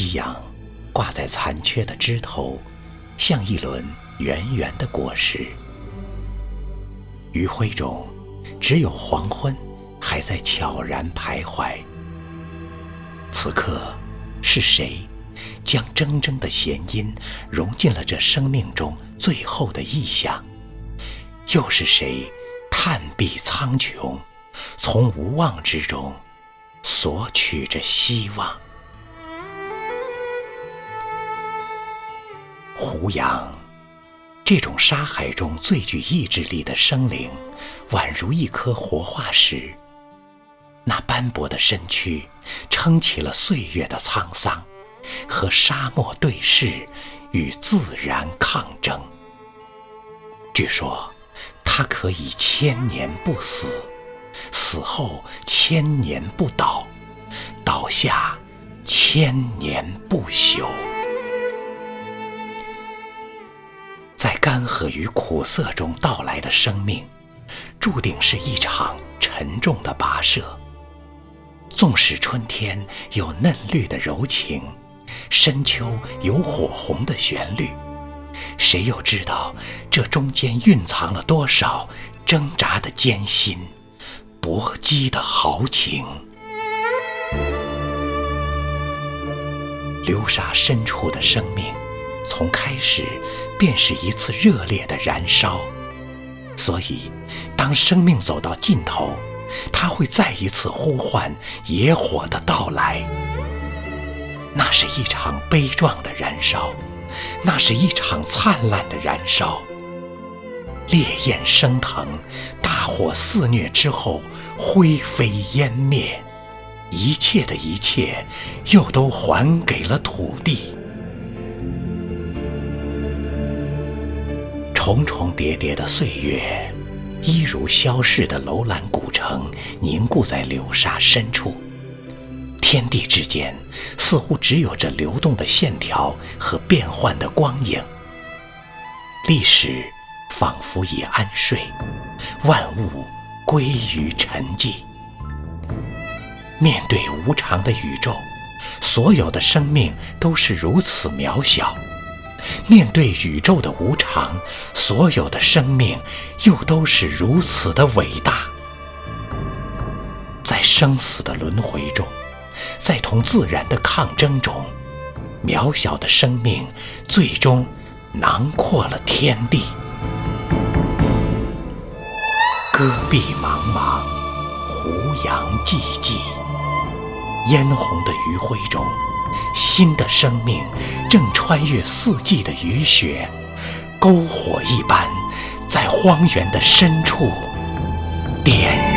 夕阳挂在残缺的枝头，像一轮圆圆的果实。余晖中，只有黄昏还在悄然徘徊。此刻，是谁将铮铮的弦音融进了这生命中最后的意象？又是谁探碧苍穹，从无望之中索取着希望？胡杨，这种沙海中最具意志力的生灵，宛如一颗活化石。那斑驳的身躯，撑起了岁月的沧桑，和沙漠对视，与自然抗争。据说，它可以千年不死，死后千年不倒，倒下千年不朽。干涸与苦涩中到来的生命，注定是一场沉重的跋涉。纵使春天有嫩绿的柔情，深秋有火红的旋律，谁又知道这中间蕴藏了多少挣扎的艰辛、搏击的豪情？流沙深处的生命。从开始便是一次热烈的燃烧，所以当生命走到尽头，它会再一次呼唤野火的到来。那是一场悲壮的燃烧，那是一场灿烂的燃烧。烈焰升腾，大火肆虐之后灰飞烟灭，一切的一切又都还给了土地。重重叠叠的岁月，一如消逝的楼兰古城，凝固在流沙深处。天地之间，似乎只有这流动的线条和变幻的光影。历史仿佛已安睡，万物归于沉寂。面对无常的宇宙，所有的生命都是如此渺小。面对宇宙的无常，所有的生命又都是如此的伟大。在生死的轮回中，在同自然的抗争中，渺小的生命最终囊括了天地。戈壁茫茫，胡杨寂寂，嫣红的余晖中。新的生命正穿越四季的雨雪，篝火一般，在荒原的深处点。